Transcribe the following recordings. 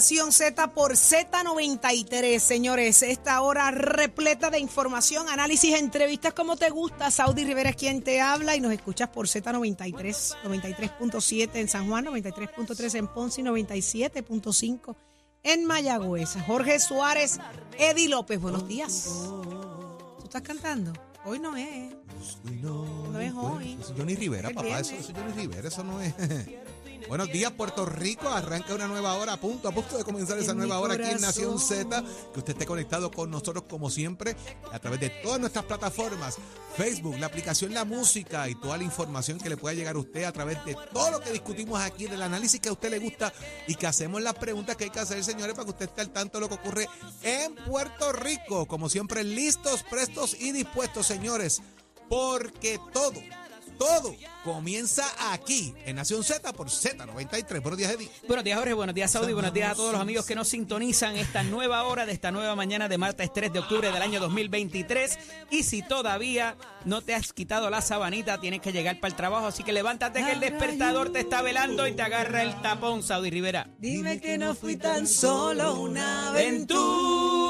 Nación Z por Z93, señores. Esta hora repleta de información, análisis, entrevistas como te gusta. Saudi Rivera es quien te habla y nos escuchas por Z93, 93.7 en San Juan, 93.3 en Ponce y 97.5 en Mayagüez. Jorge Suárez, Eddie López, buenos días. ¿Tú estás cantando? Hoy no es. No es hoy. Eso es Johnny Rivera, papá. Eso, eso es Johnny Rivera, eso no es. Buenos días, Puerto Rico. Arranca una nueva hora a punto, a punto de comenzar esa En nueva hora aquí en Nación. Z. Que usted esté conectado con nosotros como siempre a través de todas nuestras plataformas: Facebook, la aplicación La Música y toda la información que le pueda llegar a usted a través de todo lo que discutimos aquí, del análisis que a usted le gusta y que hacemos las preguntas que hay que hacer, señores, para que usted esté al tanto de lo que ocurre en Puerto Rico. Como siempre, listos, prestos y dispuestos, señores, porque todo todo comienza aquí en Nación Z por Z93. Buenos días, Eddie. Buenos días, Jorge. Buenos días, Saudi. Buenos días a todos los amigos que nos sintonizan esta nueva hora de esta nueva mañana de martes 3 de octubre del año 2023. Y si todavía no te has quitado la sabanita, tienes que llegar para el trabajo. Así que levántate que el despertador te está velando y te agarra el tapón, Saudi Rivera. Dime que no fui tan solo una Aventura.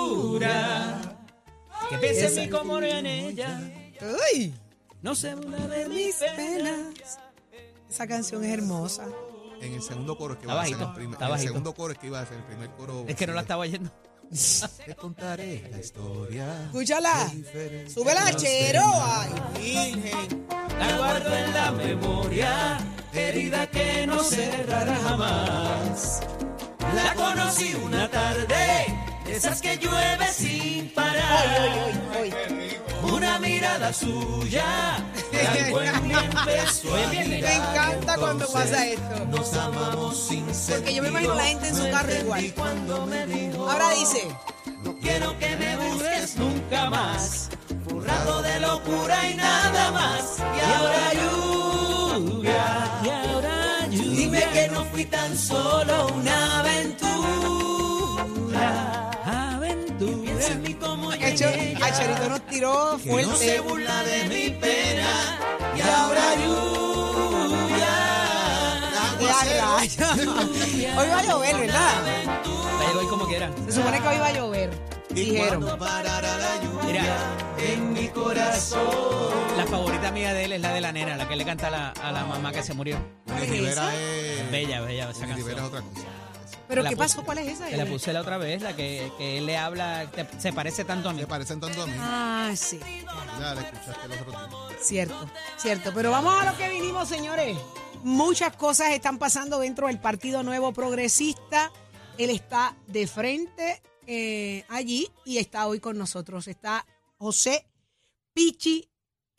Que piense en mí como en ella. ¡Uy! No sé una de mis penas. Esa canción es hermosa. En el segundo coro es que iba a ser bajito, el primer, en el segundo coro es que iba a ser el primer coro. Es que no la estaba oyendo. Te contaré la historia. Escúchala. Súbela, chero. Ay, virgen. La guardo en la memoria, herida que no cerrará jamás. La conocí una tarde, de esas que llueve sin parar. Una mirada suya, Me encanta cuando pasa esto. Nos amamos sin Porque yo me imagino la gente en su carro igual. Ahora dice, no quiero que me busques nunca más. Un rato de locura y nada más. Y ahora lluvia. Y ahora lluvia. Dime que no fui tan solo una aventura. A Cherito nos tiró no se fuerte. burla de mi pena. Y ahora lluvia. Hoy va a llover, ¿verdad? Va a como quiera. Se supone que hoy va a llover. Dijeron. Parará la lluvia. Mira, en mi corazón. La favorita mía de él es la de la nena, la que le canta a la, a la mamá que se murió. Johnny ¿Cuál es Rivera es. Bella, bella esa Johnny Rivera es canción. otra cosa. ¿Pero qué pasó? ¿Cuál es esa? Te la puse la otra vez, la que, que él le habla, te- se parece tanto a mí. Se parecen tanto a mí. Ah, sí. Ya la escuchaste el otro día. Cierto, cierto. Pero vamos a lo que vinimos, señores. Muchas cosas están pasando dentro del Partido Nuevo Progresista. Él está de frente eh, allí y está hoy con nosotros. Está José Pichi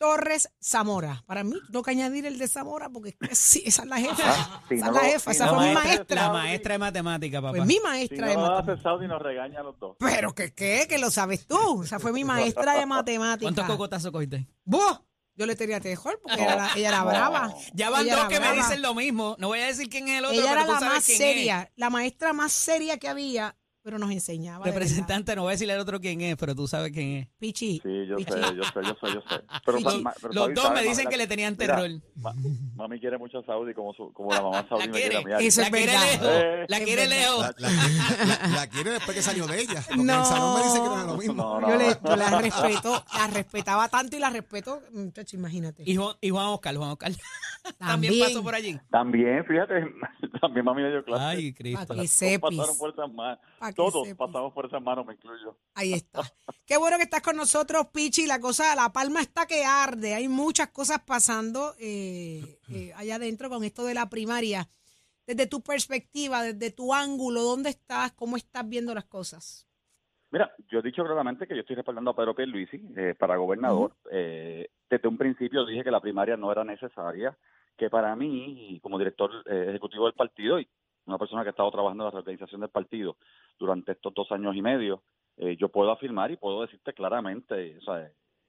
Torres Zamora. Para mí, tengo que añadir el de Zamora porque es que sí, esa es la jefa. si esa no es la lo- jefa, si esa no fue mi maestra. La maestra de matemática, papá. Pues mi Si maestra de no hace Saudi, nos regaña a los dos. Pero que qué, que lo sabes tú. Esa fue mi maestra de matemáticas. ¿Cuántos cocotazos cogiste? ¡Buh! Yo le tenía tejol porque era la- ella era brava. Ya van Ella dos que me dicen lo mismo. No voy a decir quién es el otro, Ella pero era tú la sabes más seria, la maestra más seria que había, pero nos enseñaba. Representante, no voy a decirle al otro quién es, pero tú sabes quién es. Pichi. Sí, yo Pichi. sé, yo sé, yo sé, yo sé. Pero, Los, ma- pero los Saudi dos sabe, me dicen mami, que le tenían mira, terror. ma- mami quiere mucho a Saudi como, su, como la mamá Saudi La me quiere a quiere. mí. Eso la es quiere verdad. lejos. Eh. La quiere lejos. La, la- la- la quiere después que salió de ella. Porque No. en el salón me dice que no era lo mismo. No, no, Yo, le, yo la respeto, la respetaba tanto y la respeto, muchacho, imagínate. Y Juan, y Juan Oscar, Juan Oscar. También También. pasó por allí. También, fíjate, también mami me dio clase. Ay, Cristo. Para que pasaron manos. Pa' que Todos pasamos por esas manos, me incluyo. Ahí está. Qué bueno que estás con nosotros, Pichi. La cosa, la palma está que arde. Hay muchas cosas pasando eh, eh, allá adentro con esto de la primaria. Desde tu perspectiva, desde tu ángulo, ¿dónde estás? ¿Cómo estás viendo las cosas? Mira, yo he dicho claramente que yo estoy respaldando a Pedro Pierluisi eh, para gobernador. Eh, desde un principio dije que la primaria no era necesaria, que para mí, como director eh, ejecutivo del partido, y una persona que ha estado trabajando en la reorganización del partido durante estos dos años y medio, eh, yo puedo afirmar y puedo decirte claramente o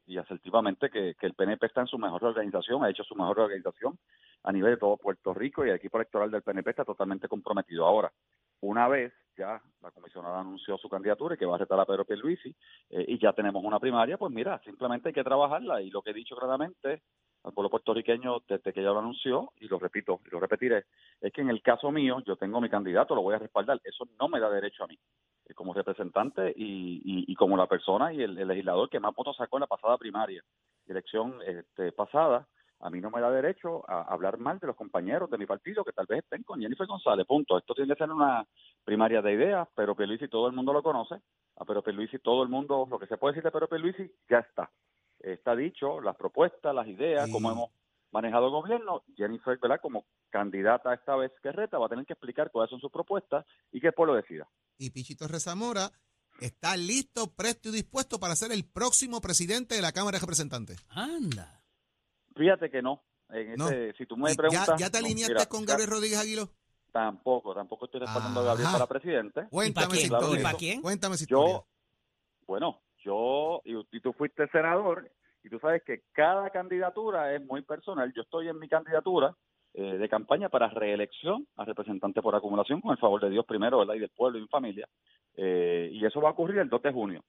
y asertivamente que, que el PNP está en su mejor organización, ha hecho su mejor organización a nivel de todo Puerto Rico y el equipo electoral del PNP está totalmente comprometido. Ahora, una vez ya la comisionada anunció su candidatura y que va a retar a Pedro Pierluisi eh, y ya tenemos una primaria, pues mira, simplemente hay que trabajarla y lo que he dicho claramente al pueblo puertorriqueño desde que ya lo anunció, y lo repito y lo repetiré, es que en el caso mío yo tengo mi candidato, lo voy a respaldar. Eso no me da derecho a mí, eh, como representante y, y, como la persona y el, legislador que más votos sacó en la pasada primaria, elección este, pasada, a mí no me da derecho a hablar mal de los compañeros de mi partido que tal vez estén con Jennifer González, punto. Esto tiene que ser una primaria de ideas, pero Pierluisi todo el mundo lo conoce, a Pero Pierluisi todo el mundo, lo que se puede decir de Pero Pierluisi ya está. Está dicho, las propuestas, las ideas, cómo hemos manejado el gobierno. Jennifer, ¿verdad? Como candidata esta vez que reta, va a tener que explicar cuáles son sus propuestas y que el pueblo decida. Y Pichito Rezamora está listo, presto y dispuesto para ser el próximo presidente de la Cámara de Representantes. Anda. Fíjate que no. En ese, si tú me preguntas, ¿Ya, te alineaste con Gabriel Rodríguez Aguiló? Tampoco, tampoco estoy respaldando a Gabriel para presidente. Cuéntame ¿Y para quién? ¿Y para quién? Cuéntame si Yo, bueno, yo, y, tú fuiste senador, y tú sabes que cada candidatura es muy personal. Yo estoy en mi candidatura eh, de campaña para reelección a representante por acumulación, con el favor de Dios primero, ¿verdad? Y del pueblo y mi familia. Eh, y eso va a ocurrir el 2 de junio.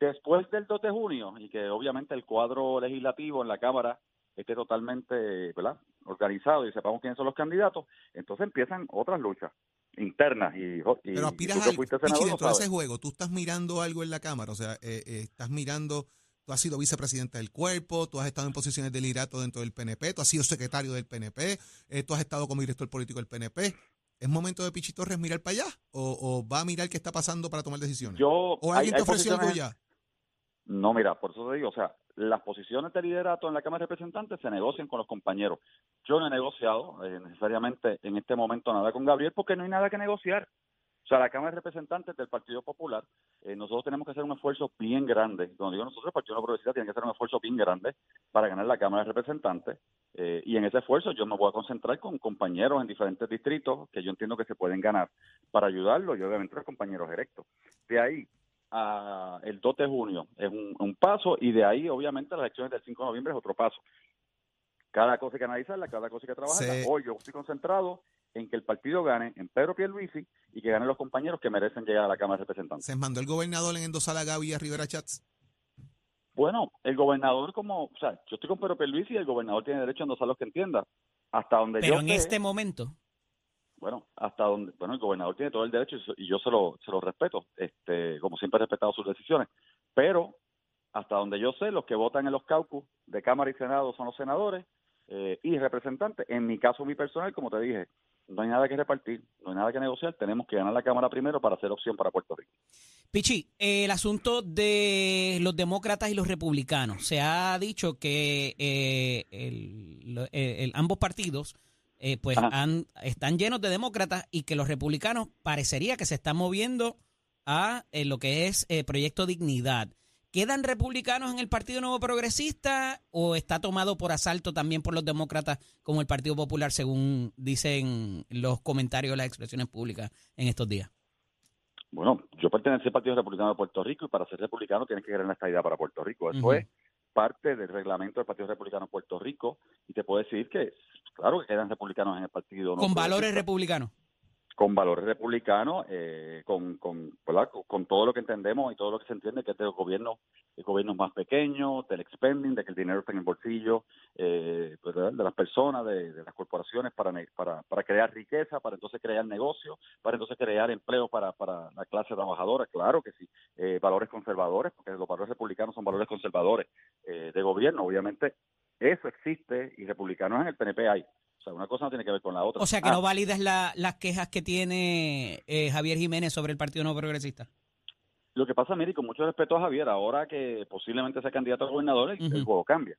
Después del 2 de junio, y que obviamente el cuadro legislativo en la Cámara esté totalmente ¿verdad? organizado y sepamos quiénes son los candidatos, entonces empiezan otras luchas internas. Y, Pero aspiras a dentro de ese juego, tú estás mirando algo en la Cámara, o sea, eh, eh, estás mirando, tú has sido vicepresidente del cuerpo, tú has estado en posiciones de liderato dentro del PNP, tú has sido secretario del PNP, eh, tú has estado como director político del PNP. ¿Es momento de Pichi Torres mirar para allá? ¿O, va a mirar qué está pasando para tomar decisiones? Yo, ¿O alguien te ofreció algo ya? No, mira, por eso te digo, o sea, las posiciones de liderato en la Cámara de Representantes se negocian con los compañeros. Yo no he negociado eh, necesariamente en este momento nada con Gabriel porque no hay nada que negociar. O sea, la Cámara de Representantes del Partido Popular, eh, nosotros tenemos que hacer un esfuerzo bien grande. Cuando digo nosotros, el Partido de la Progresista tiene que hacer un esfuerzo bien grande para ganar la Cámara de Representantes. Eh, y en ese esfuerzo yo me voy a concentrar con compañeros en diferentes distritos que yo entiendo que se pueden ganar para ayudarlos y obviamente los compañeros electos. De ahí a el 2 de junio es un, paso y de ahí obviamente las elecciones del 5 de noviembre es otro paso. Cada cosa hay que analizarla, cada cosa hay que trabajarla. Hoy yo estoy concentrado en que el partido gane en Pedro Pierluisi y que ganen los compañeros que merecen llegar a la Cámara de Representantes. ¿Se mandó el gobernador en endosar a Gaby y a Rivera Chats? Bueno, el gobernador como, o sea, yo estoy con Pedro Pierluisi y el gobernador tiene derecho a endosar los que entienda. Hasta donde Pero en este momento bueno, hasta donde, bueno, el gobernador tiene todo el derecho y yo se lo, se lo respeto, este, como siempre he respetado sus decisiones, pero hasta donde yo sé, los que votan en los caucus de Cámara y Senado son los senadores eh, y representantes. En mi caso, mi personal, como te dije, no hay nada que repartir, no hay nada que negociar, tenemos que ganar la Cámara primero para hacer opción para Puerto Rico. Pichi, el asunto de los demócratas y los republicanos. Se ha dicho que eh, el, ambos partidos eh, pues han, están llenos de demócratas y que los republicanos parecería que se están moviendo a eh, lo que es eh, Proyecto Dignidad. ¿Quedan republicanos en el Partido Nuevo Progresista o está tomado por asalto también por los demócratas como el Partido Popular, según dicen los comentarios, las expresiones públicas en estos días? Bueno, yo pertenezco al Partido Republicano de Puerto Rico y para ser republicano tienes que querer esta idea para Puerto Rico. Eso es parte del reglamento del Partido Republicano de Puerto Rico y te puedo decir que claro que quedan republicanos en el partido. ¿Con valores republicanos? Con valores republicanos, eh, con, con, con todo lo que entendemos y todo lo que se entiende que este gobierno el gobierno más pequeño, del expending, de que el dinero está en el bolsillo eh, pues, de las personas, de, las corporaciones para, para, para crear riqueza, para entonces crear negocio, para entonces crear empleo para, para la clase trabajadora, claro que sí, eh, valores conservadores, porque los valores republicanos son valores conservadores eh, de gobierno, obviamente eso existe y republicanos en el PNP hay. O sea, una cosa no tiene que ver con la otra. O sea, que no ah. validas las quejas que tiene Javier Jiménez sobre el Partido Nuevo Progresista. Lo que pasa, mire, con mucho respeto a Javier, ahora que posiblemente sea candidato a gobernador, el, juego cambia.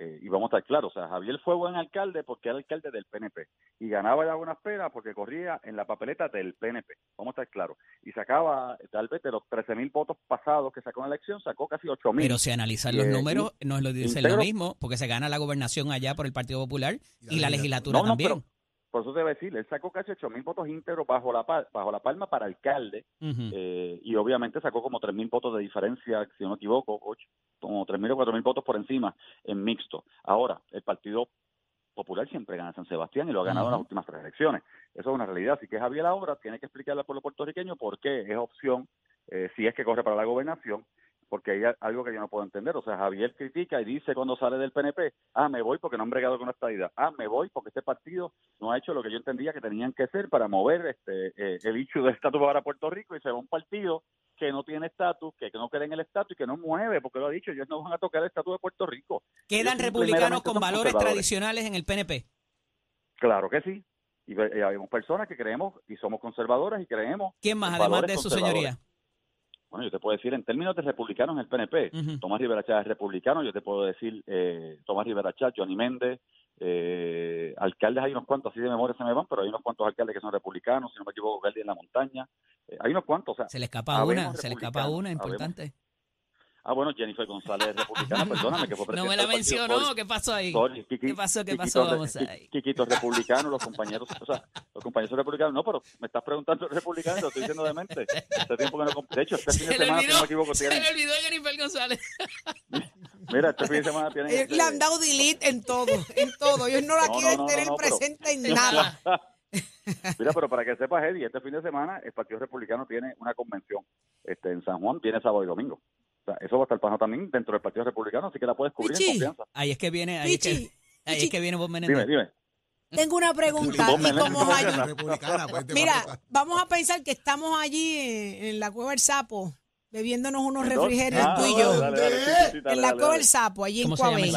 Eh, y vamos a estar claros, o sea, Javier fue buen alcalde porque era alcalde del PNP y ganaba ya buenas penas porque corría en la papeleta del PNP, vamos a estar claros. Y sacaba, tal vez de los 13 mil votos pasados que sacó en la elección, sacó casi 8 mil. Pero si analizan los números, no es lo, dicen lo mismo, porque se gana la gobernación allá por el Partido Popular y, la legislatura también. Por eso te voy a decir, él sacó casi 8 mil votos íntegros bajo la, bajo la palma para alcalde eh, y obviamente sacó como 3 mil votos de diferencia, si no me equivoco, ocho, como 3 mil o 4 mil votos por encima en mixto. Ahora, el Partido Popular siempre gana San Sebastián y lo ha ganado en las últimas tres elecciones. Eso es una realidad. Así que Javier ahora tiene que explicarle al pueblo puertorriqueño por qué es opción, eh, si es que corre para la gobernación, porque hay a- algo que yo no puedo entender. O sea, Javier critica y dice cuando sale del PNP, ah, me voy porque no han bregado con esta idea. Ah, me voy porque este partido no ha hecho lo que yo entendía que tenían que hacer para mover este eh, el hecho del estatus para Puerto Rico y se va un partido que no tiene estatus, que no cree en el estatus y que no mueve, porque lo ha dicho, ellos no van a tocar el estatus de Puerto Rico. ¿Quedan republicanos con valores tradicionales en el PNP? Claro que sí. Y, y hay personas que creemos y somos conservadoras y creemos. ¿Quién más, además de su señoría? Bueno, yo te puedo decir, en términos de republicanos en el PNP. Tomás Rivera Chávez es republicano, yo te puedo decir eh, Tomás Rivera Chávez, Johnny Méndez, eh, alcaldes hay unos cuantos, así de memoria se me van, pero hay unos cuantos alcaldes que son republicanos, si no me equivoco, alcalde en la montaña, eh, hay unos cuantos, o sea, Se le escapa una, se le escapa una habemos- importante. Ah bueno, Jennifer González es republicana, perdóname, que fue No me la mencionó. ¿qué pasó ahí? Kiki- ¿Qué pasó? ¿Qué pasó? Vamos ahí. Kikito republicanos, los compañeros, o sea, los compañeros republicanos, no, pero me estás preguntando republicanos, lo estoy diciendo de mente. Hace tiempo que no, de hecho, este fin Se de semana, si no me equivoco, se tienen, le olvidó Jennifer González. mira, este fin de semana tienen... Ellos este- le han dado delete en todo, en todo. Ellos no la No, quieren no, no, tener no, pero- presente en nada. Mira, pero para que sepas, Eddie, este fin de semana el Partido Republicano tiene una convención este, en San Juan, viene sábado y domingo. Sea, eso va a estar pasando también dentro del Partido Republicano, así que la puedes cubrir Pichi. en confianza. Ahí es que viene, ahí es que, Pichi, ahí es Pichi. que viene Bob Menéndez. Dime, dime. Tengo una pregunta. Y como ¿cómo allí- Republicana, pues, Mira, vamos a pensar que estamos allí en, en la Cueva del Sapo, bebiéndonos unos refrigerios Ah, tú y yo. dale, dale, sí, sí, sí, dale, en la Cueva del Sapo, allí en. Cuabey.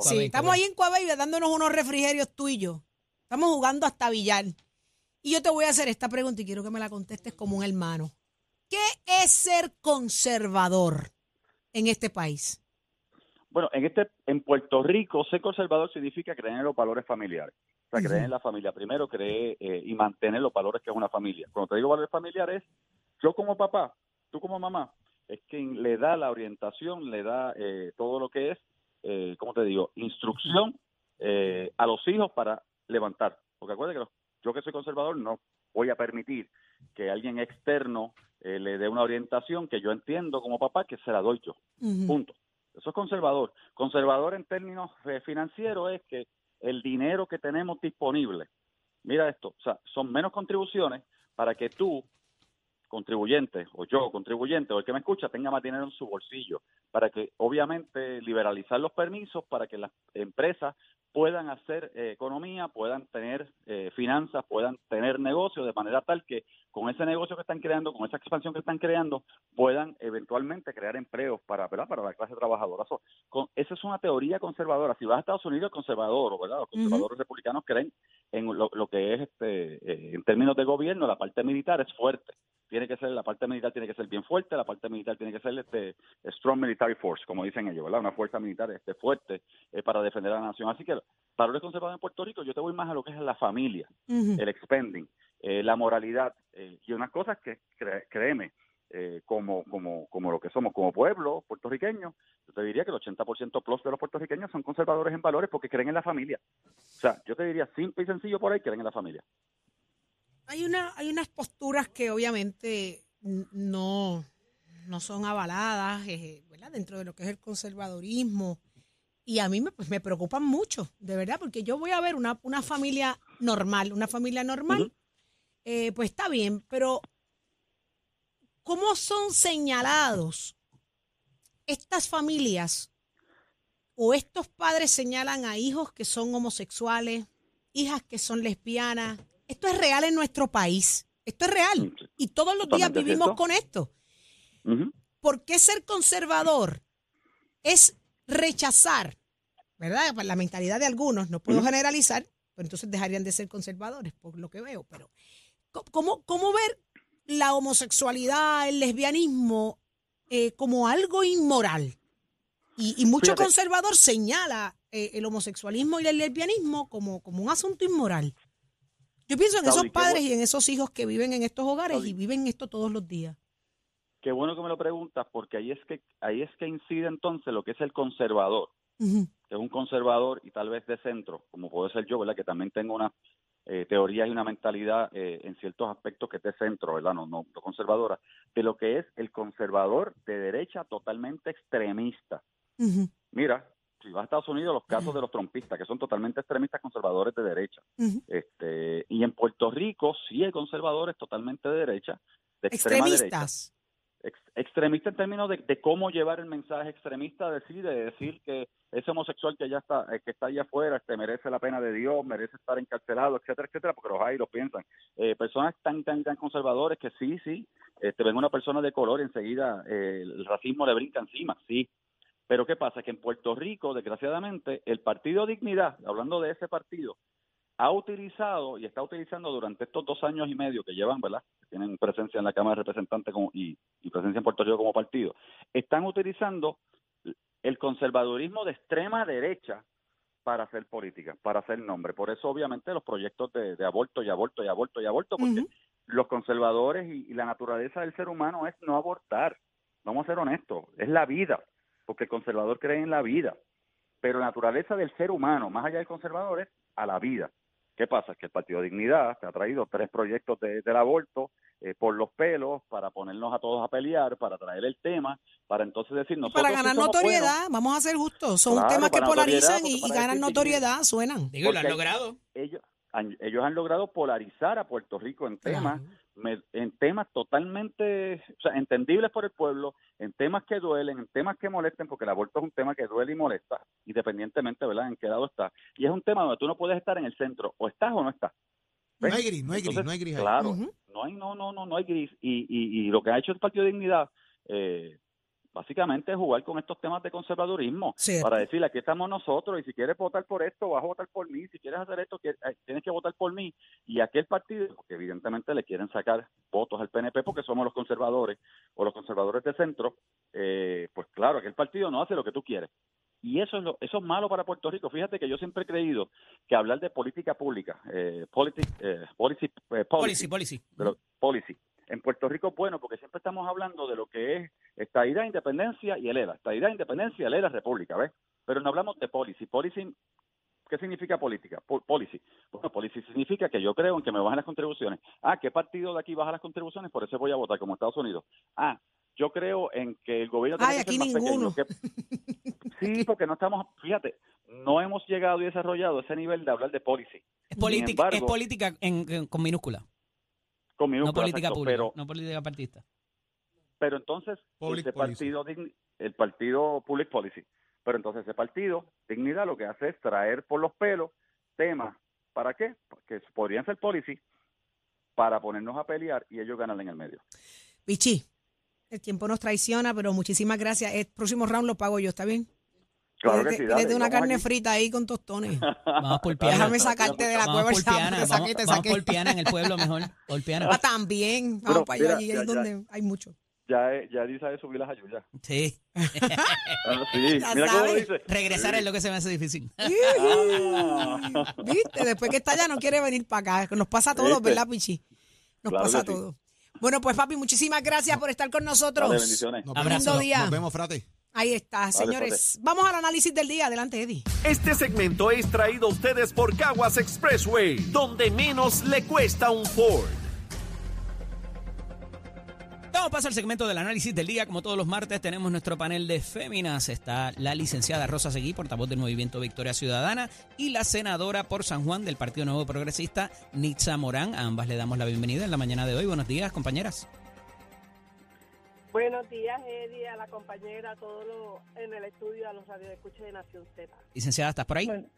Sí, estamos ahí en Coabey dándonos unos refrigerios tú y yo. Estamos jugando hasta billar. Y yo te voy a hacer esta pregunta y quiero que me la contestes como un hermano. ¿Qué es ser conservador en este país? Bueno, en este, en Puerto Rico, ser conservador significa creer en los valores familiares. O sea, creer en la familia. Primero, creer eh, y mantener los valores que es una familia. Cuando te digo valores familiares, yo como papá, tú como mamá, es quien le da la orientación, le da eh, todo lo que es, eh, ¿cómo te digo? Instrucción eh, a los hijos para levantar. Porque acuérdate que los- yo que soy conservador no voy a permitir que alguien externo eh, le dé una orientación que yo entiendo como papá que se la doy yo. Punto. Eso es conservador. Conservador en términos eh, financieros es que el dinero que tenemos disponible, mira esto, o sea, son menos contribuciones para que tú, contribuyente, o yo, contribuyente, o el que me escucha, tenga más dinero en su bolsillo, para que obviamente liberalizar los permisos, para que las empresas puedan hacer eh, economía, puedan tener eh, finanzas, puedan tener negocios, de manera tal que con ese negocio que están creando, con esa expansión que están creando, puedan eventualmente crear empleos para, ¿verdad? para la clase trabajadora. So, con, esa es una teoría conservadora. Si vas a Estados Unidos, el conservador, ¿verdad? los conservadores republicanos creen en lo, lo que es, este, eh, en términos de gobierno, la parte militar es fuerte. Tiene que ser, la parte militar tiene que ser bien fuerte, la parte militar tiene que ser este, strong military force, como dicen ellos, ¿verdad? Una fuerza militar este, fuerte eh, para defender a la nación. Así que valores conservadores en Puerto Rico, yo te voy más a lo que es la familia, el expending, eh, la moralidad eh, y unas cosas que, cre- créeme, eh, como, como, como lo que somos como pueblo puertorriqueño, yo te diría que el 80% plus de los puertorriqueños son conservadores en valores porque creen en la familia. O sea, yo te diría simple y sencillo por ahí, creen en la familia. Hay, una, hay unas posturas que obviamente no, no son avaladas eh, ¿verdad? dentro de lo que es el conservadorismo. Y a mí me, pues, me preocupan mucho, de verdad, porque yo voy a ver una, una familia normal, una familia normal, eh, pues está bien, pero ¿cómo son señalados estas familias o estos padres señalan a hijos que son homosexuales, hijas que son lesbianas? Esto es real en nuestro país. Esto es real. Y todos los días vivimos con esto. ¿Por qué ser conservador es rechazar, verdad? La mentalidad de algunos, no puedo generalizar, pero entonces dejarían de ser conservadores, por lo que veo. Pero, ¿cómo, cómo ver la homosexualidad, el lesbianismo eh, como algo inmoral? Y, y mucho Fíjate. conservador señala eh, el homosexualismo y el lesbianismo como, como un asunto inmoral. Yo pienso en Saudi, esos padres y en esos hijos que viven en estos hogares Saudi. y viven esto todos los días. Qué bueno que me lo preguntas porque ahí es que ahí es que incide entonces lo que es el conservador. Que es un conservador y tal vez de centro, como puede ser yo, ¿verdad? Que también tengo una eh, teorías y una mentalidad eh, en ciertos aspectos que es de centro, ¿verdad? No, no, no conservadora, de lo que es el conservador de derecha totalmente extremista. Mira, si vas a Estados Unidos, los casos de los trompistas, que son totalmente extremistas conservadores de derecha. Este, y en Puerto Rico sí hay conservadores totalmente de derecha, de extrema derecha. Ex- extremista en términos de, cómo llevar el mensaje extremista de decir, de decir que ese homosexual que ya está, eh, que está allá afuera, este, merece la pena de Dios, merece estar encarcelado, etcétera, etcétera, porque los hay, los piensan. Eh, personas tan, tan, tan conservadores que sí, sí, este, ven una persona de color y enseguida eh, el racismo le brinca encima, sí. Pero ¿qué pasa? Que en Puerto Rico, desgraciadamente, el Partido Dignidad, hablando de ese partido, ha utilizado y está utilizando durante estos dos años y medio que llevan, ¿verdad? Que tienen presencia en la Cámara de Representantes como, y, y presencia en Puerto Rico como partido, están utilizando el conservadurismo de extrema derecha para hacer política, para hacer nombre. Por eso, obviamente, los proyectos de, de aborto y aborto y aborto y aborto, porque los conservadores y, y la naturaleza del ser humano es no abortar. Vamos a ser honestos, es la vida, porque el conservador cree en la vida. Pero la naturaleza del ser humano, más allá del conservador, es a la vida. ¿Qué pasa? Que el Partido Dignidad te ha traído tres proyectos de- del aborto eh, por los pelos para ponernos a todos a pelear, para traer el tema, para entonces decir nosotros Para sí ganar somos notoriedad, buenos. vamos a ser justos. Son Claro, temas que polarizan y, ganan notoriedad, suenan. Digo, lo han logrado. ellos han, ellos han logrado polarizar a Puerto Rico en temas me- en temas totalmente o sea, entendibles por el pueblo, en temas que duelen, en temas que molesten, porque el aborto es un tema que duele y molesta, independientemente, ¿verdad?, en qué lado está. Y es un tema donde tú no puedes estar en el centro, o estás o no estás. No hay gris, no hay gris, Entonces, no hay gris ahí. Claro, no hay, no, no, no, no hay gris. Y, y, y lo que ha hecho el Partido de Dignidad, eh, básicamente es jugar con estos temas de conservadurismo Cierto. para decirle aquí estamos nosotros y si quieres votar por esto vas a votar por mí, si quieres hacer esto eh, tienes que votar por mí y aquel partido que evidentemente le quieren sacar votos al PNP porque somos los conservadores o los conservadores de centro, eh, pues claro, aquel partido no hace lo que tú quieres. Y eso es, lo, eso es malo para Puerto Rico. Fíjate que yo siempre he creído que hablar de política pública, eh, politi- eh, policy, eh, Policy, policy, policy. pero policy. En Puerto Rico es bueno porque siempre estamos hablando de lo que es estadidad, independencia y el ELA. Estadidad, independencia, el ELA, república, ¿ves? Pero no hablamos de policy. Policy, ¿qué significa política? Po- policy. Bueno, policy significa que yo creo en que me bajan las contribuciones. Ah, ¿qué partido de aquí baja las contribuciones? Por eso voy a votar como Estados Unidos. Ah, yo creo en que el gobierno tiene Ay, que ser más ninguno. pequeño. Sí, porque no estamos, fíjate, no hemos llegado y desarrollado ese nivel de hablar de policy. Es política, embargo- es política en- en- con minúscula. Con No minúsculas, política exacto, pública, pero no política partista. pero entonces Public ese partido dign- el partido public policy pero entonces ese partido dignidad lo que hace es traer por los pelos temas para qué que podrían ser policy para ponernos a pelear y ellos ganan en el medio Pichi, el tiempo nos traiciona, pero muchísimas gracias. El próximo round lo pago yo, ¿está bien? Claro que sí dale, pídete una vamos carne aquí. frita ahí con tostones. Vamos por piana. Déjame sacarte de la Vamos cueva el por sapo, piana, te vamos, saqué, te vamos saqué. por piana en el pueblo mejor. Por piana. Ah, también. Vamos Pero, para allá, mira, allí ya- es ya- donde hay mucho. ya ya Eddie sabe subir las ayudas Sí. Ah, sí Ya mira cómo lo sabes. dice Regresar es lo que se me hace difícil. Ah. ¿Viste? Después que está allá no quiere venir para acá. Nos pasa a todos, ¿Viste? ¿verdad, Pichi? Nos Claro pasa a que sí. todos. Bueno, pues papi, muchísimas gracias por estar con nosotros. Dale, bendiciones Nos Abrazo. día. Nos vemos, frate. Ahí está, señores. Vamos al análisis del día. Adelante, Eddie. Este segmento es traído a ustedes por Caguas Expressway, donde menos le cuesta un Ford. Damos paso al segmento del análisis del día. Como todos los martes, tenemos nuestro panel de féminas. Está la licenciada Rosa Seguí, portavoz del Movimiento Victoria Ciudadana, y la senadora por San Juan del Partido Nuevo Progresista, Nitza Morán. A ambas le damos la bienvenida en la mañana de hoy. Buenos días, compañeras. Buenos días, Eddie, a la compañera, a todos los en el estudio, a los radioescuchas de Nación Z. Licenciada, ¿estás por ahí? Bueno,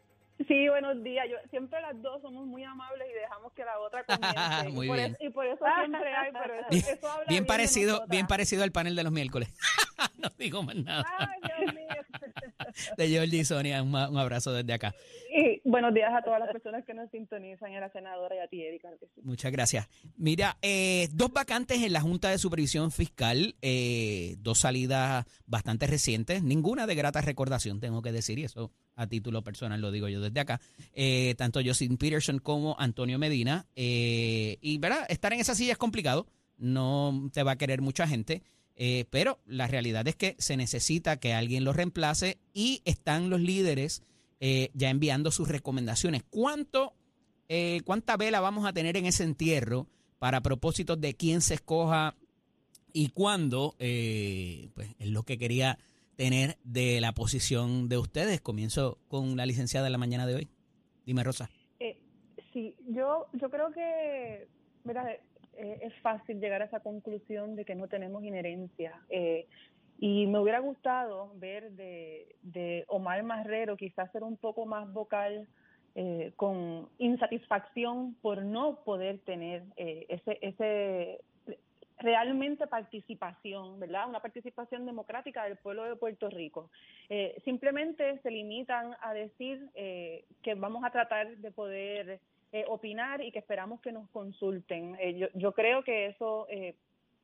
sí, buenos días. Yo, siempre las dos somos muy amables y dejamos que la otra comience. Muy y por bien. Eso, y por eso siempre hay, pero eso, Bien, eso habla bien parecido, bien parecido al panel de los miércoles. no digo más nada. Ay, Dios mío. De Jordi y Sonia, un, un abrazo desde acá. Y buenos días a todas las personas que nos sintonizan, a la senadora y a ti, sí. Muchas gracias. Mira, eh, dos vacantes en la Junta de Supervisión Fiscal, eh, dos salidas bastante recientes, ninguna de grata recordación, tengo que decir, y eso a título personal lo digo yo desde acá. Eh, tanto Justin Peterson como Antonio Medina. eh, y, ¿verdad? Estar en esa silla es complicado, no te va a querer mucha gente. eh, pero la realidad es que se necesita que alguien los reemplace y están los líderes ya enviando sus recomendaciones. ¿Cuánto ¿cuánta vela vamos a tener en ese entierro para propósitos de quién se escoja y cuándo? Pues es lo que quería tener de la posición de ustedes. Comienzo con la licenciada de la mañana de hoy. Dime, Rosa. Eh, sí, yo, yo creo que, mira, eh, es fácil llegar a esa conclusión de que no tenemos inherencia. Eh, y me hubiera gustado ver de, de Omar Marrero quizás ser un poco más vocal eh, con insatisfacción por no poder tener eh, ese, ese realmente participación, ¿verdad? Una participación democrática del pueblo de Puerto Rico. Eh, simplemente se limitan a decir eh, que vamos a tratar de poder eh, opinar y que esperamos que nos consulten. Eh, yo, creo que eso eh,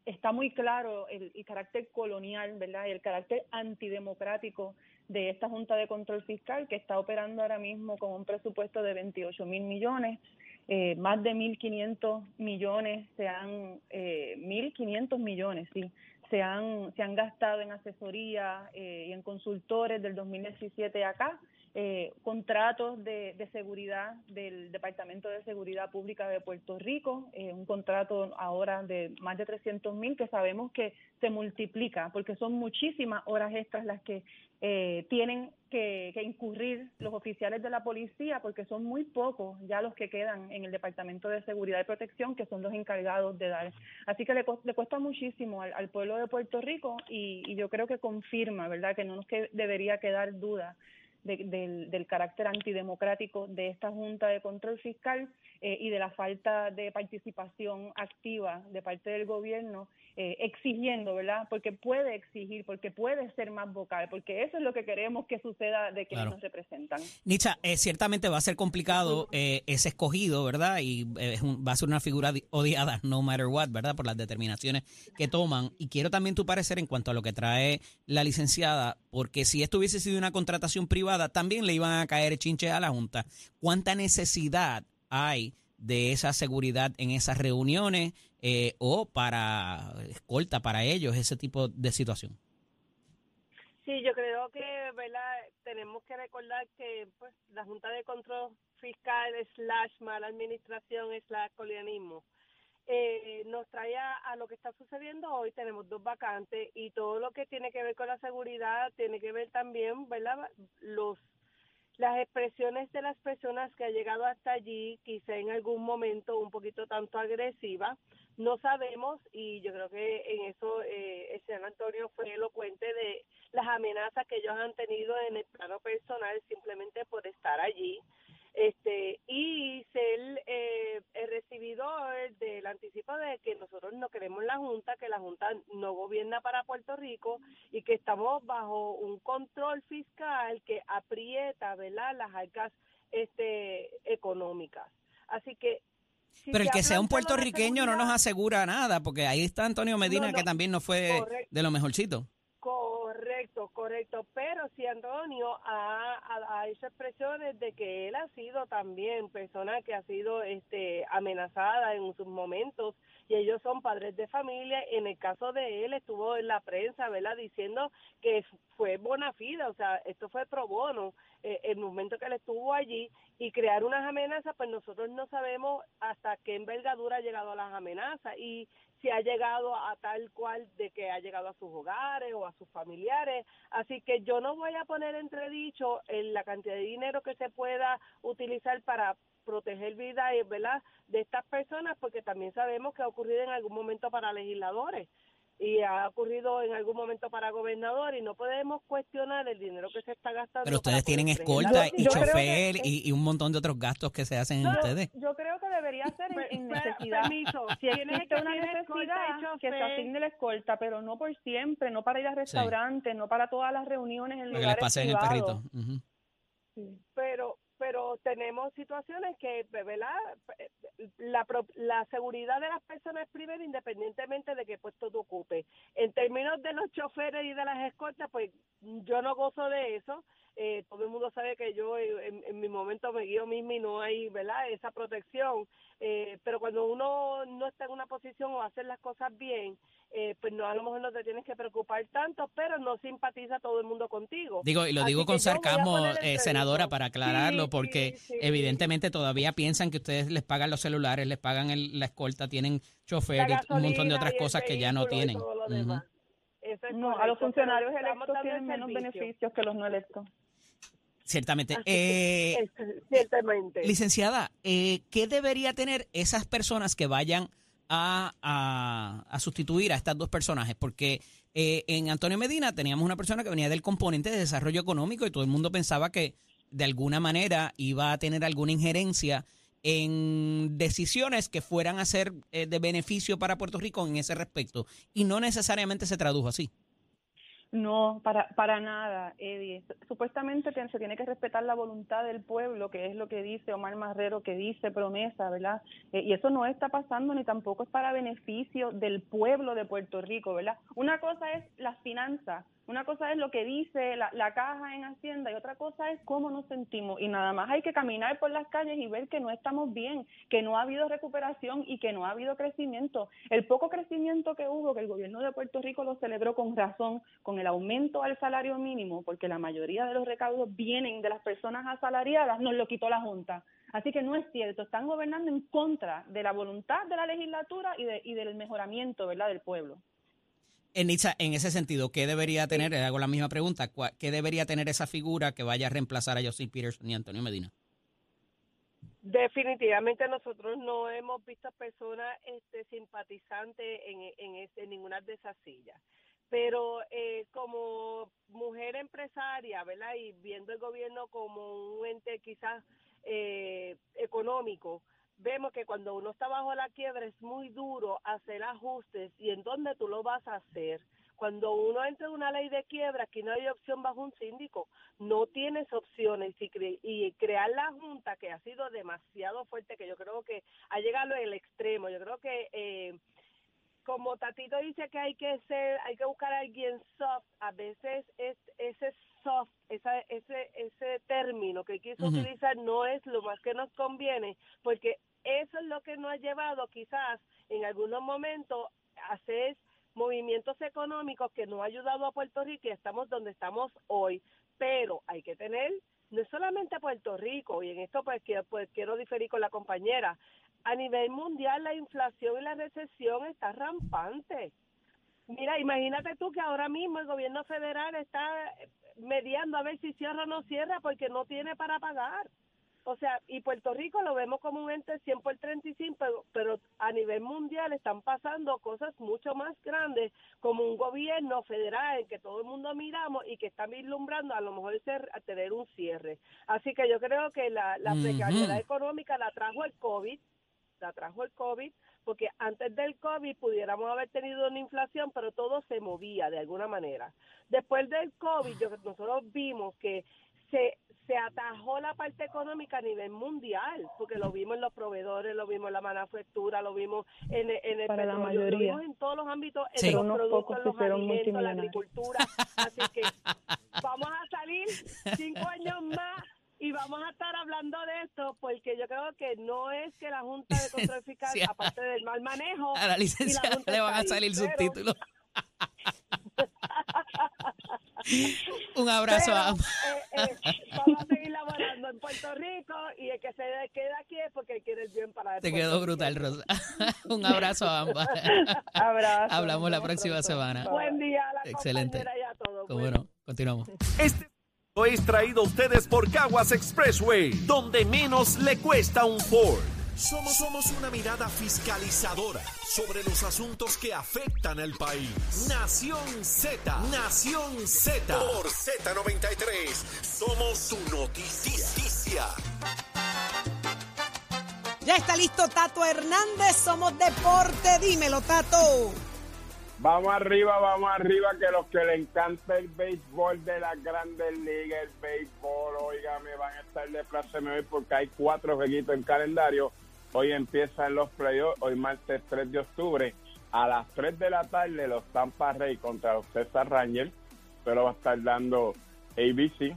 está muy claro, el, el carácter colonial, ¿verdad? Y el carácter antidemocrático de esta Junta de Control Fiscal que está operando ahora mismo con un presupuesto de 28 mil millones. Eh, más de 1.500 millones se han, eh, 1.500 millones, sí, se han, se han gastado en asesoría eh, y en consultores del 2017 acá, eh, contratos de, de seguridad del Departamento de Seguridad Pública de Puerto Rico, eh, un contrato ahora de más de 300 mil que sabemos que se multiplica porque son muchísimas horas extras las que eh, tienen que, incurrir los oficiales de la policía porque son muy pocos ya los que quedan en el Departamento de Seguridad y Protección que son los encargados de dar. Así que le, le cuesta muchísimo al, al pueblo de Puerto Rico y, y yo creo que confirma, ¿verdad?, que no nos debería quedar duda de- del, del carácter antidemocrático de esta Junta de Control Fiscal eh, y de la falta de participación activa de parte del gobierno eh, exigiendo, ¿verdad? Porque puede exigir, porque puede ser más vocal, porque eso es lo que queremos que suceda de quienes Claro. nos representan. Nicha, eh, ciertamente va a ser complicado eh, ese escogido, ¿verdad? Y eh, es un- va a ser una figura di- odiada, no matter what, ¿verdad? Por las determinaciones que toman. Y quiero también tu parecer en cuanto a lo que trae la licenciada, porque si esto hubiese sido una contratación privada, también le iban a caer chinches a la Junta. ¿Cuánta necesidad hay de esa seguridad en esas reuniones eh, o para escolta para ellos, ese tipo de situación? Sí, yo creo que. Tenemos que recordar que pues la Junta de Control Fiscal slash mala administración slash colonialismo eh, nos trae a, a lo que está sucediendo hoy. Tenemos dos vacantes y todo lo que tiene que ver con la seguridad tiene que ver también, ¿verdad? Los las expresiones de las personas que han llegado hasta allí, quizá en algún momento un poquito tanto agresiva, no sabemos y yo creo que en eso eh, el señor Antonio fue elocuente de las amenazas que ellos han tenido en el plano personal simplemente por estar allí este y ser eh, el recibidor del anticipo de que nosotros no queremos la Junta, que la Junta no gobierna para Puerto Rico y que estamos bajo un control fiscal que aprieta, ¿verdad?, las arcas este económicas. Así que si Pero el que sea un puertorriqueño no nos asegura nada, porque ahí está Antonio Medina, No, no, que también no fue correcto. de lo mejorcito. Correcto, correcto. Pero si Antonio ha, ha, ha hecho expresiones de que él ha sido también persona que ha sido este, amenazada en sus momentos y ellos son padres de familia. En el caso de él estuvo en la prensa, ¿verdad? Diciendo que fue bona fide, o sea, esto fue pro bono eh, el momento que él estuvo allí y crear unas amenazas, pues nosotros no sabemos hasta qué envergadura ha llegado a las amenazas y si ha llegado a tal cual de que ha llegado a sus hogares o a sus familiares. Así que yo no voy a poner entredicho en la cantidad de dinero que se pueda utilizar para proteger vida eh, ¿verdad? de estas personas, porque también sabemos que ha ocurrido en algún momento para legisladores y ha ocurrido en algún momento para gobernadores y no podemos cuestionar el dinero que se está gastando. Pero ustedes tienen escolta y yo chofer que- y, y un montón de otros gastos que se hacen en ustedes. Yo creo que debería ser en, en necesidad. permiso, Si tienes existe una necesidad, que se asigne la escolta, pero no por siempre, no para ir a restaurantes, no para todas las reuniones en Que les lugares pasen el privados. perrito. Ujú. pero pero tenemos situaciones que verdad la la seguridad de las personas es primero independientemente de qué puesto tú ocupes en términos de los choferes y de las escoltas pues yo no gozo de eso. Eh, todo el mundo sabe que yo eh, en, en mi momento me guío mismo y no hay verdad esa protección. Eh, pero cuando uno no está en una posición o hacer las cosas bien eh, pues no a lo mejor no te tienes que preocupar tanto, pero no simpatiza todo el mundo contigo. Digo, y lo Así digo con sarcasmo, eh, senadora, para aclararlo, Sí, porque sí, sí. evidentemente todavía piensan que ustedes les pagan los celulares, les pagan el- la escolta, tienen chofer y un montón de otras cosas que ya no tienen. todo lo Ujú. demás. Eso es No, a los funcionarios electos tienen menos servicio. beneficios que los no electos. Ciertamente. Eh, es- ciertamente. Licenciada, eh, ¿qué debería tener esas personas que vayan a, a- sustituir a estas dos personajes? Porque eh, en Antonio Medina teníamos una persona que venía del componente de desarrollo económico y todo el mundo pensaba que de alguna manera iba a tener alguna injerencia en decisiones que fueran a ser eh, de beneficio para Puerto Rico en ese respecto. Y no necesariamente se tradujo así. No, para, para nada, Eddie. Supuestamente te- se tiene que respetar la voluntad del pueblo, que es lo que dice Omar Marrero, que dice promesa, ¿verdad? Eh, y eso no está pasando ni tampoco es para beneficio del pueblo de Puerto Rico, ¿verdad? Una cosa es las finanzas, una cosa es lo que dice la, la caja en Hacienda y otra cosa es cómo nos sentimos. Y nada más hay que caminar por las calles y ver que no estamos bien, que no ha habido recuperación y que no ha habido crecimiento. El poco crecimiento que hubo, que el gobierno de Puerto Rico lo celebró con razón, con el aumento al salario mínimo, porque la mayoría de los recaudos vienen de las personas asalariadas, nos lo quitó la Junta. Así que no es cierto, están gobernando en contra de la voluntad de la legislatura y, de, y del mejoramiento ¿verdad? del pueblo. En, esa- en ese sentido, ¿qué debería tener? Le hago la misma pregunta. ¿cuá- ¿Qué debería tener esa figura que vaya a reemplazar a Joseph Peterson y Antonio Medina? Definitivamente nosotros no hemos visto personas este, simpatizantes en, en, en ninguna de esas sillas. Pero eh, como mujer empresaria, ¿verdad? Y viendo el gobierno como un ente quizás eh, económico, vemos que cuando uno está bajo la quiebra es muy duro hacer ajustes y en dónde tú lo vas a hacer. Cuando uno entra en una ley de quiebra, aquí no hay opción bajo un síndico, no tienes opciones y, cre- y crear la junta que ha sido demasiado fuerte, que yo creo que ha llegado al extremo. Yo creo que eh, como Tatito dice que hay que ser, hay que buscar a alguien soft, a veces es, ese soft, esa, ese, ese término que quiso utilizar no es lo más que nos conviene, porque eso es lo que nos ha llevado quizás en algunos momentos a hacer movimientos económicos que no ha ayudado a Puerto Rico y estamos donde estamos hoy. Pero hay que tener, no es solamente Puerto Rico, y en esto pues, quiero- pues quiero diferir con la compañera, a nivel mundial la inflación y la recesión está rampante. Mira, imagínate tú que ahora mismo el gobierno federal está mediando a ver si cierra o no cierra porque no tiene para pagar. O sea, y Puerto Rico lo vemos como un ente 100 por 35, pero, pero a nivel mundial están pasando cosas mucho más grandes, como un gobierno federal en que todo el mundo miramos y que está vislumbrando a lo mejor ser, a tener un cierre. Así que yo creo que la, la precariedad económica la trajo el COVID, la trajo el COVID, porque antes del COVID pudiéramos haber tenido una inflación, pero todo se movía de alguna manera. Después del COVID, yo- nosotros vimos que se, se atajó la parte económica a nivel mundial, porque lo vimos en los proveedores, lo vimos en la manufactura, lo vimos en, el- en el Para la petróleo, lo mayoría. vimos en todos los ámbitos, en Sí. los Pero unos productos, en los alimentos, la agricultura. Así que vamos a salir cinco años más y vamos a estar hablando de esto porque yo creo que no es que la Junta de Control Fiscal, Sí. aparte del mal manejo, A la licenciada Junta le van a salir pero- subtítulos. Un abrazo a ambos. eh, eh, vamos a seguir laborando en Puerto Rico y el que se quede aquí es porque quiere el bien para Te quedó brutal, Rosa. Un abrazo a ambas. Abrazo. Hablamos la próxima pronto. semana. Buen día a la Excelente. y a todos. Cómo Buen no, continuamos. Este es traído a ustedes por Caguas Expressway, donde menos le cuesta un Ford. Somos, somos una mirada fiscalizadora sobre los asuntos que afectan al país. Nación Z, Nación Z. Por Z93, somos su noticia. Ya está listo Tato Hernández, somos deporte, dímelo Tato. Vamos arriba, vamos arriba, que los que le encanta el béisbol de las grandes ligas, el béisbol, oígame, van a estar de pláceme hoy porque hay cuatro jueguitos en calendario. Hoy empiezan los playoffs, hoy martes 3 de octubre, a las 3 de la tarde, los Tampa Rays contra los César Rangers, pero va a estar dando ABC.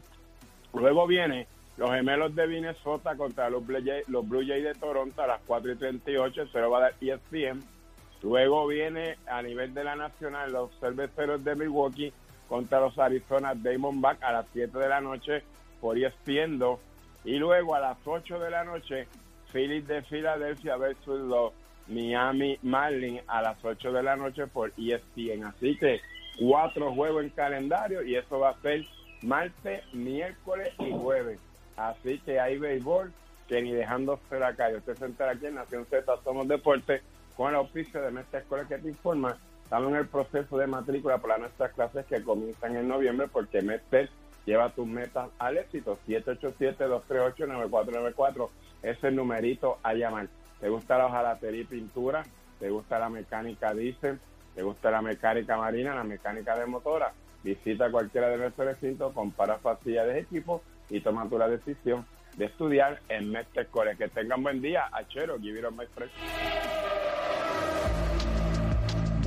Luego viene los gemelos de Minnesota contra los Blue Jays, los Blue Jays de Toronto a las 4 y 38, se lo va a dar ESPN. Luego viene a nivel de la nacional los cerveceros de Milwaukee contra los Arizona Diamondbacks a las 7 de la noche por ESPN 2. Y luego a las 8 de la noche, Phillies de Filadelfia versus los Miami Marlins a las 8 de la noche por ESPN. Así que cuatro juegos en calendario y eso va a ser martes, miércoles y jueves. Así que hay béisbol que ni dejándose la calle. Usted se entera aquí en Nación Z Somos Deportes con el auspicio de Mestre Escuela que te informa. Estamos en el proceso de matrícula para nuestras clases que comienzan en noviembre porque Mestre lleva tus metas al éxito. 787-238-9494 es el numerito a llamar. ¿Te gusta la hojalatería y pintura? ¿Te gusta la mecánica diésel? ¿Te gusta la mecánica marina, la mecánica de motora? Visita cualquiera de nuestros recintos, compara facilidades de equipo y toma tu la decisión de estudiar en Mestre Core. Que tengan buen día. Achero, give it up, my friend.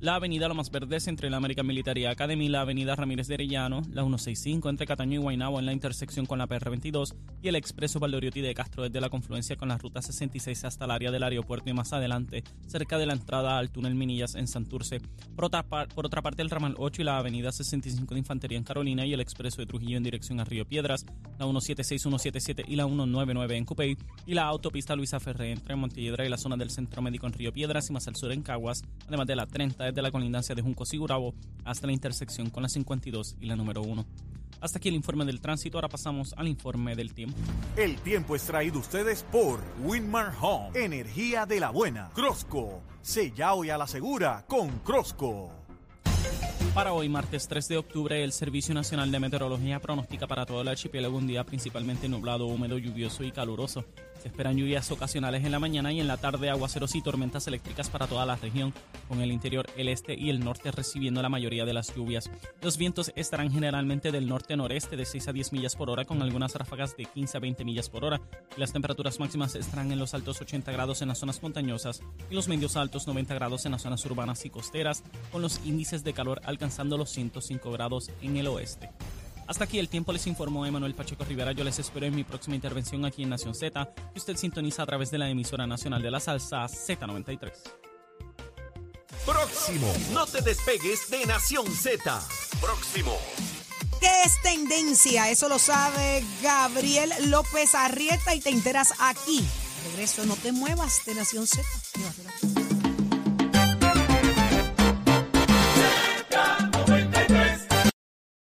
la avenida Lomas Verdes entre la American Military Academy, la avenida Ramírez de Arellano, la 165 entre Cataño y Guaynabo en la intersección con la PR22 y el expreso Valdoriotti de Castro desde la confluencia con la ruta 66 hasta el área del aeropuerto y más adelante cerca de la entrada al túnel Minillas en Santurce. Por otra, par- por otra parte el ramal 8 y la avenida 65 de Infantería en Carolina y el expreso de Trujillo en dirección a Río Piedras, la 176, 177 y la 199 en Cupey y la autopista Luisa Ferré entre Montelledra y la zona del Centro Médico en Río Piedras y más al sur en Caguas, además de la 30 desde la colindancia de Juncos y Gurabo hasta la intersección con la 52 y la número 1. Hasta aquí el informe del tránsito, ahora pasamos al informe del tiempo. El tiempo es traído ustedes por Winmar Home, energía de la buena. Crosco, sella hoy a la segura con Crosco. Para hoy, martes 3 de octubre, el Servicio Nacional de Meteorología pronostica para todo el archipiélago un día principalmente nublado, húmedo, lluvioso y caluroso. Se esperan lluvias ocasionales en la mañana y en la tarde aguaceros y tormentas eléctricas para toda la región, con el interior, el este y el norte recibiendo la mayoría de las lluvias. Los vientos estarán generalmente del norte-noreste de 6 a 10 millas por hora, con algunas ráfagas de 15 a 20 millas por hora. Las temperaturas máximas estarán en los altos 80 grados en las zonas montañosas y los medios altos 90 grados en las zonas urbanas y costeras, con los índices de calor alcanzando los 105 grados en el oeste. Hasta aquí el tiempo les informó Emanuel Pacheco Rivera. Yo les espero en mi próxima intervención aquí en Nación Z, que usted sintoniza a través de la emisora nacional de la salsa Z93. Próximo. No te despegues de Nación Z. Próximo. ¿Qué es tendencia? Eso lo sabe Gabriel López Arrieta y te enteras aquí. Regreso, no te muevas de Nación Z. Llévatela.